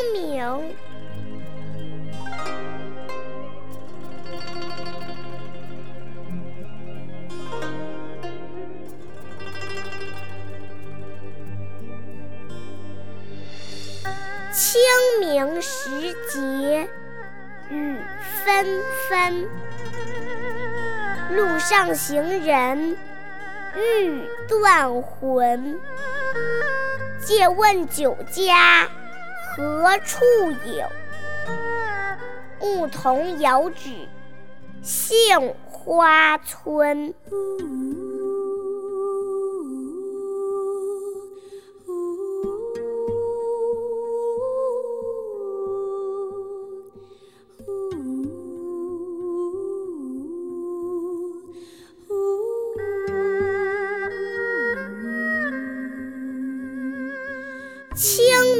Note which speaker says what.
Speaker 1: 清明，清明时节雨纷纷，路上行人欲断魂。借问酒家。何处有？牧童遥指杏花村。清